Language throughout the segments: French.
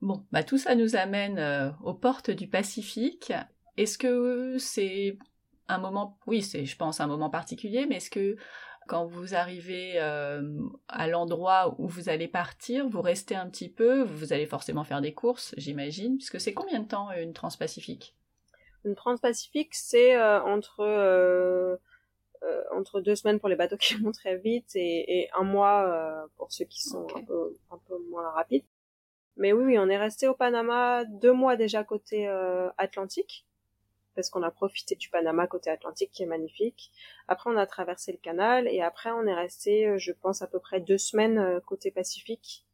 Bon, bah tout ça nous amène euh, aux portes du Pacifique. Est-ce que c'est un moment, oui, c'est, je pense, un moment particulier, mais est-ce que quand vous arrivez euh, à l'endroit où vous allez partir, vous restez un petit peu, vous allez forcément faire des courses, j'imagine, puisque c'est combien de temps une transpacifique? Une transpacifique, c'est euh, entre entre deux semaines pour les bateaux qui vont très vite et, un mois pour ceux qui sont un, peu, un peu moins rapides. Mais oui, oui, on est resté au Panama deux mois déjà côté euh, Atlantique, parce qu'on a profité du Panama côté Atlantique qui est magnifique. Après, on a traversé le canal et après, on est resté, euh, je pense, à peu près deux semaines euh, côté Pacifique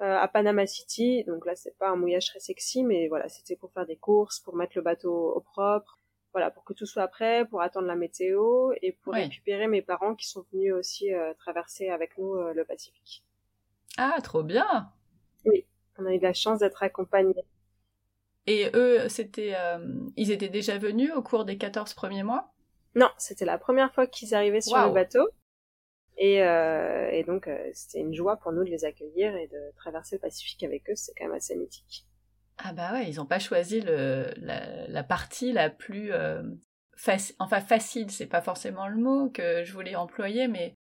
à Panama City. Donc là, c'est pas un mouillage très sexy, mais voilà, c'était pour faire des courses, pour mettre le bateau au propre, voilà, pour que tout soit prêt, pour attendre la météo et pour récupérer mes parents qui sont venus aussi traverser avec nous le Pacifique. Ah, trop bien. Oui on a eu la chance d'être accompagnés. Et eux, c'était, euh, ils étaient déjà venus au cours des 14 premiers mois? Non, c'était la première fois qu'ils arrivaient sur le bateau. Et, euh, donc, euh, c'était une joie pour nous de les accueillir et de traverser le Pacifique avec eux. C'est quand même assez mythique. Ah bah ouais, ils n'ont pas choisi le, la, partie la plus... enfin, facile, c'est pas forcément le mot que je voulais employer, mais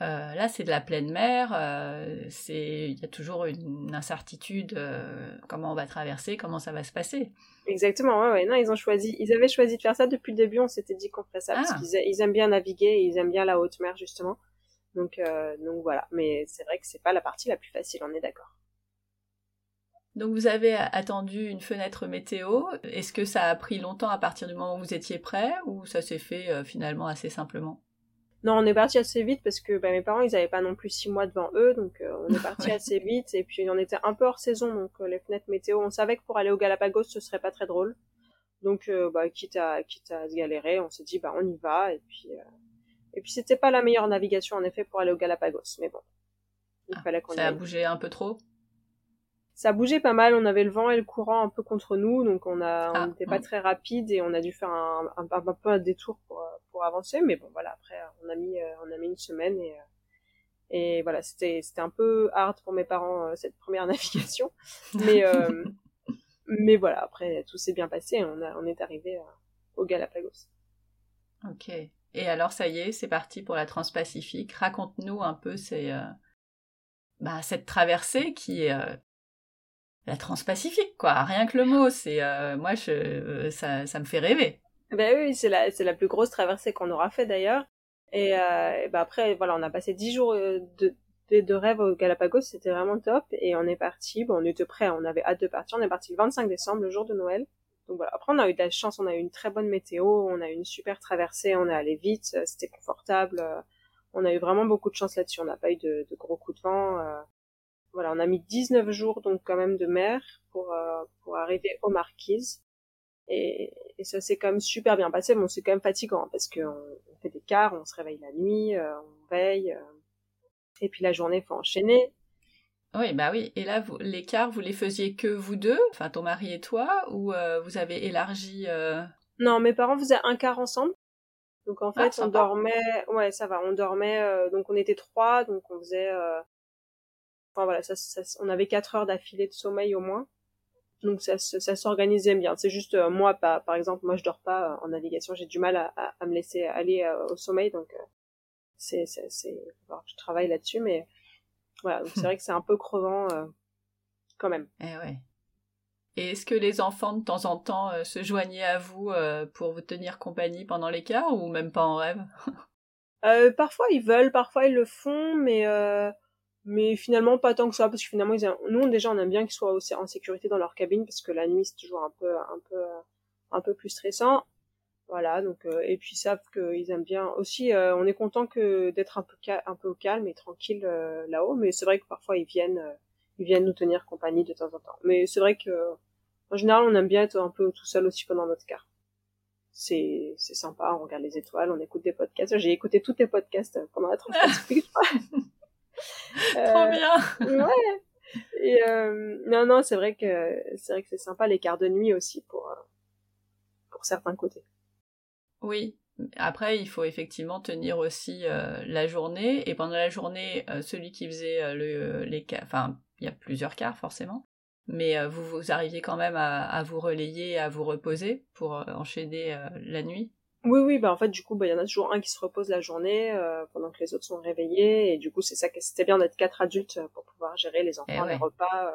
euh, là, c'est de la pleine mer. Euh, c'est, il y a toujours une incertitude. Euh, comment on va traverser, comment ça va se passer. Exactement. Ouais, ouais. Non, ils ont choisi. Ils avaient choisi de faire ça depuis le début. On s'était dit qu'on ferait ça parce ah. qu'ils ils aiment bien naviguer. ils aiment bien la haute mer justement. Donc, donc voilà. Mais c'est vrai que c'est pas la partie la plus facile. On est d'accord. Donc vous avez attendu une fenêtre météo. Est-ce que ça a pris longtemps à partir du moment où vous étiez prêt ou ça s'est fait finalement assez simplement? Non, on est parti assez vite parce que bah, mes parents, ils avaient pas non plus six mois devant eux, donc euh, on est parti assez vite. Et puis on était un peu hors saison, donc euh, les fenêtres météo, on savait que pour aller au Galapagos, ce serait pas très drôle. Donc, euh, bah, quitte à quitte à se galérer, on s'est dit bah on y va. Et puis et puis c'était pas la meilleure navigation en effet pour aller au Galapagos, mais bon, il ah, fallait qu'on. Ça a bougé un peu trop? Ça bougeait pas mal, on avait le vent et le courant un peu contre nous, donc on a, on n'était ah, pas très rapide et on a dû faire un, un, un, peu un détour pour, pour avancer, mais bon voilà, après on a mis, euh, on a mis une semaine et, euh, et voilà, c'était, c'était un peu hard pour mes parents euh, cette première navigation, mais, mais voilà, après tout s'est bien passé, on, a, on est arrivé au Galapagos. Ok. Et alors ça y est, c'est parti pour la Transpacifique. Raconte-nous un peu ces, bah, cette traversée qui est la Transpacifique, quoi. Rien que le mot, c'est euh, moi, je, euh, ça, ça me fait rêver. Ben oui, c'est la, c'est la plus grosse traversée qu'on aura fait d'ailleurs. Et, ben après, voilà, on a passé dix jours de, de, rêve au Galapagos, c'était vraiment top. Et on est parti, bon, on était prêts, on avait hâte de partir. On est parti le 25 décembre, le jour de Noël. Donc voilà. Après, on a eu de la chance, on a eu une très bonne météo, on a eu une super traversée, on est allé vite, c'était confortable. On a eu vraiment beaucoup de chance là-dessus. On n'a pas eu de, de, gros coups de vent. Voilà, on a mis 19 jours donc quand même de mer pour euh, pour arriver aux Marquises. Et, et ça s'est quand même super bien passé. Bon, c'est quand même fatigant hein, parce qu'on on fait des quarts, on se réveille la nuit, euh, on veille, euh, et puis la journée faut enchaîner. Oui, bah oui. Et là, vous, les quarts, vous les faisiez que vous deux, enfin ton mari et toi, ou vous avez élargi Non, mes parents faisaient un quart ensemble. Donc en ah, fait, on dormait, ouais, ça va, on dormait. donc on était trois, donc on faisait voilà, ça, on avait quatre heures d'affilée de sommeil au moins. Donc ça, ça s'organisait bien. C'est juste euh, moi, pas, par exemple, moi je dors pas euh, en navigation, j'ai du mal à, à, me laisser aller euh, au sommeil, donc c'est, c'est, c'est, je travaille là-dessus, mais voilà, c'est vrai que c'est un peu crevant quand même. Eh ouais. Et est-ce que les enfants de temps en temps se joignaient à vous pour vous tenir compagnie pendant l'écart ou même pas en rêve? Parfois ils veulent, parfois ils le font, mais mais finalement pas tant que ça parce que finalement ils nous déjà on aime bien qu'ils soient aussi en sécurité dans leur cabine parce que la nuit c'est toujours un peu un peu un peu plus stressant. Voilà donc euh, et puis ils savent qu'ils aiment bien aussi euh, on est content que d'être un peu un peu au calme et tranquille euh, là-haut mais c'est vrai que parfois ils viennent ils viennent nous tenir compagnie de temps en temps. Mais c'est vrai que en général on aime bien être un peu tout seul aussi pendant notre quart c'est c'est sympa on regarde les étoiles on écoute des podcasts. J'ai écouté tous tes podcasts pendant la transmission Trop euh, bien. ouais. Et euh, non, non, c'est vrai que c'est vrai que c'est sympa les quarts de nuit aussi pour euh, pour certains côtés. Oui. Après, il faut effectivement tenir aussi la journée et pendant la journée, celui qui faisait le les enfin, il y a plusieurs quarts forcément. mais vous, vous arriviez quand même à, vous relayer, à vous reposer pour enchaîner la nuit oui, oui, bah en fait, du coup, bah, il y en a toujours un qui se repose la journée pendant que les autres sont réveillés, et du coup, c'est ça que c'était bien d'être quatre adultes pour pouvoir gérer les enfants, eh les repas,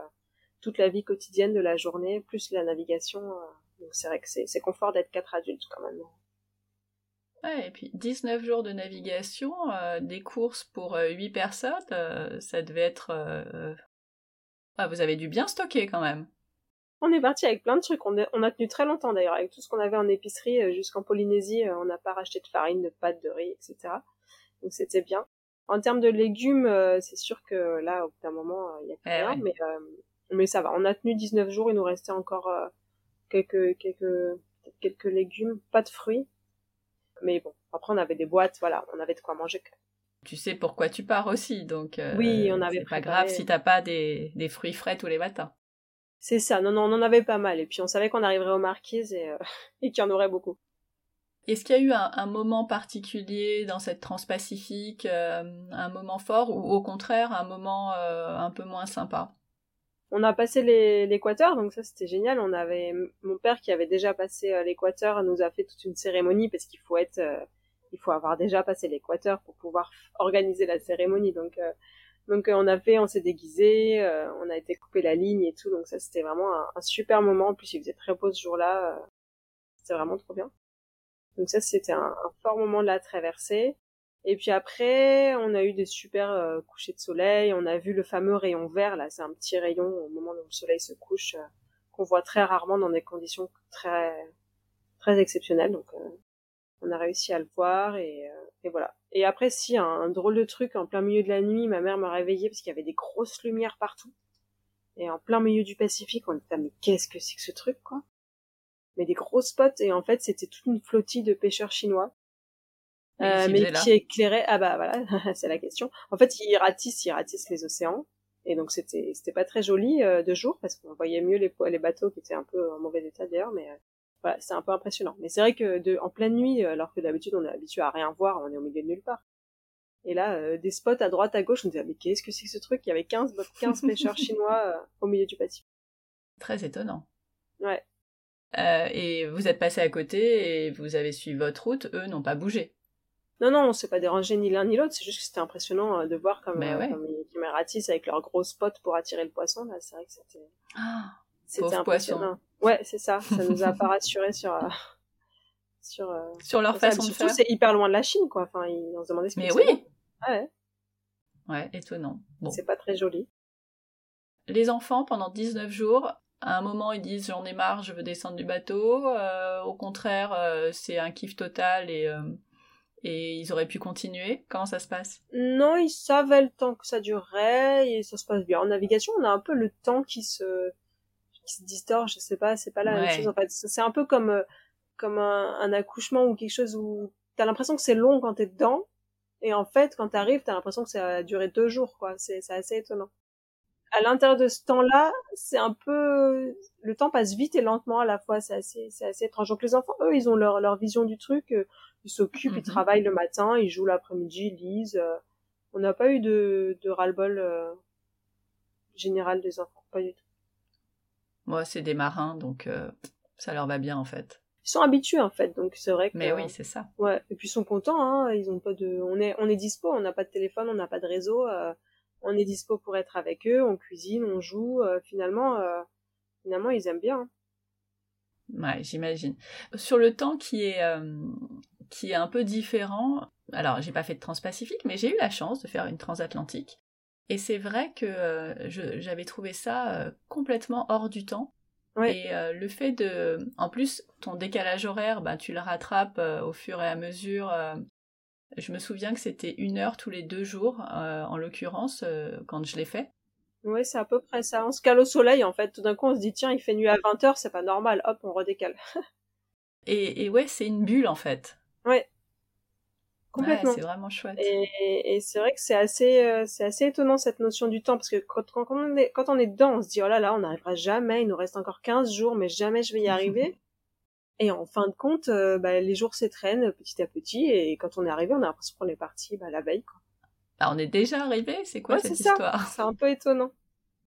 toute la vie quotidienne de la journée, plus la navigation. donc c'est vrai que c'est confort d'être quatre adultes quand même. Ouais, et puis 19 jours de navigation, euh, des courses pour euh, 8 personnes, euh, ça devait être... Euh, ah, vous avez dû bien stocker quand même. On est parti avec plein de trucs, on a, tenu très longtemps d'ailleurs, avec tout ce qu'on avait en épicerie jusqu'en Polynésie, on n'a pas racheté de farine, de pâtes, de riz, etc. Donc c'était bien. En termes de légumes, c'est sûr que là, au bout d'un moment, il y a plus eh rien, mais, mais ça va. On a tenu 19 jours, il nous restait encore quelques, quelques, quelques légumes, pas de fruits, mais bon, après on avait des boîtes, voilà, on avait de quoi manger. Tu sais pourquoi tu pars aussi, donc euh, oui, on avait. C'est pas grave si t'as pas des, des, fruits frais tous les matins. C'est ça, non, non, on en avait pas mal, et puis on savait qu'on arriverait aux marquises et, euh, et qu'il y en aurait beaucoup. Est-ce qu'il y a eu un, moment particulier dans cette transpacifique, euh, un moment fort, ou au contraire un moment un peu moins sympa? On a passé l'équateur, donc ça c'était génial. On avait mon père qui avait déjà passé euh, l'équateur nous a fait toute une cérémonie parce qu'il faut être, euh, il faut avoir déjà passé l'équateur pour pouvoir organiser la cérémonie. Donc euh, donc on a fait, on s'est déguisé, on a été couper la ligne et tout. Donc ça c'était vraiment un, super moment. En plus il faisait très beau ce jour-là, c'était vraiment trop bien. Donc ça c'était un, fort moment de la traversée. Et puis après, on a eu des super euh, couchers de soleil. On a vu le fameux rayon vert. Là, c'est un petit rayon au moment où le soleil se couche, euh, qu'on voit très rarement dans des conditions très très exceptionnelles. Donc, euh, on a réussi à le voir et, et voilà. Et après, si un, drôle de truc en plein milieu de la nuit, ma mère m'a réveillée parce qu'il y avait des grosses lumières partout. Et en plein milieu du Pacifique, on était mais qu'est-ce que c'est que ce truc, quoi? Mais des gros spots et en fait, c'était toute une flottille de pêcheurs chinois. Euh, mais qui éclairait ah bah voilà c'est la question. En fait ils ratissent ils ratissent les océans. Et donc c'était c'était pas très joli euh, de jour parce qu'on voyait mieux les les bateaux qui étaient un peu en mauvais état d'ailleurs mais euh, voilà c'est un peu impressionnant. Mais c'est vrai que de en pleine nuit alors que d'habitude on est habitué à rien voir on est au milieu de nulle part. Et là des spots à droite à gauche on disait mais qu'est-ce que c'est que ce truc? Il y avait 15 15 pêcheurs chinois au milieu du Pacifique très étonnant. Ouais. Et vous êtes passé à côté et vous avez suivi votre route. Eux n'ont pas bougé. Non, non, on s'est pas dérangé ni l'un ni l'autre, c'est juste que c'était impressionnant euh, de voir comme, euh, ils, me ratissent avec leurs gros spots pour attirer le poisson, là, c'est vrai que c'était... Ah, c'était impressionnant. Ouais, c'est ça, ça nous a pas rassuré sur... Euh, sur, sur leur façon de faire. c'est hyper loin de la Chine, quoi. Enfin, ils, on se demandait ce Mais oui Ouais. Ouais, étonnant. Bon. C'est pas très joli. Les enfants, pendant 19 jours, à un moment, ils disent j'en ai marre, je veux descendre du bateau. au contraire, c'est un kiff total et et ils auraient pu continuer Comment ça se passe? Non, ils savaient le temps que ça durerait et ça se passe bien. En navigation, on a un peu le temps qui se qui se distord, je sais pas, c'est pas la même chose en fait. C'est un peu comme euh, comme un, un, accouchement ou quelque chose où t'as l'impression que c'est long quand t'es dedans et en fait quand t'arrives t'as l'impression que ça a duré deux jours quoi. C'est c'est assez étonnant. À l'intérieur de ce temps-là, c'est un peu le temps passe vite et lentement à la fois. C'est assez c'est assez étrange. Donc les enfants, eux, ils ont leur leur vision du truc. Euh, ils s'occupent, ils mhm. travaillent le matin, ils jouent l'après-midi, ils lisent. Euh, on n'a pas eu de, de ras-le-bol euh, général des enfants, pas du tout. Moi, c'est des marins, donc euh, ça leur va bien en fait. Ils sont habitués en fait, donc c'est vrai que. Mais oui, c'est ça. Ouais, et puis ils sont contents, hein. Ils ont pas de, on est, on est dispo, on n'a pas de téléphone, on n'a pas de réseau, on est dispo pour être avec eux, on cuisine, on joue. finalement, finalement, ils aiment bien. Hein. Ouais, j'imagine. Sur le temps qui est qui est un peu différent. Alors, j'ai pas fait de transpacifique, mais j'ai eu la chance de faire une transatlantique. Et c'est vrai que euh, j'avais trouvé ça euh, complètement hors du temps. Et euh, le fait de... En plus, ton décalage horaire, bah, tu le rattrapes au fur et à mesure. je me souviens que c'était une heure tous les deux jours, en l'occurrence, quand je l'ai fait. Oui, c'est à peu près ça. On se cale au soleil, en fait. Tout d'un coup, on se dit, tiens, il fait nuit à 20h, c'est pas normal. Hop, on redécale. et, et ouais, c'est une bulle, en fait. Ouais. Complètement. c'est vraiment chouette. Et, et c'est vrai que c'est assez, euh, c'est assez étonnant cette notion du temps parce que quand, quand, on est, quand on est dedans, on se dit oh là là, on n'arrivera jamais, il nous reste encore 15 jours, mais jamais je vais y arriver. et en fin de compte, euh, bah, les jours s'étreignent petit à petit et quand on est arrivé, on a l'impression qu'on est parti bah, la veille. Quoi. Ah, on est déjà arrivé C'est quoi cette histoire? C'est un peu étonnant.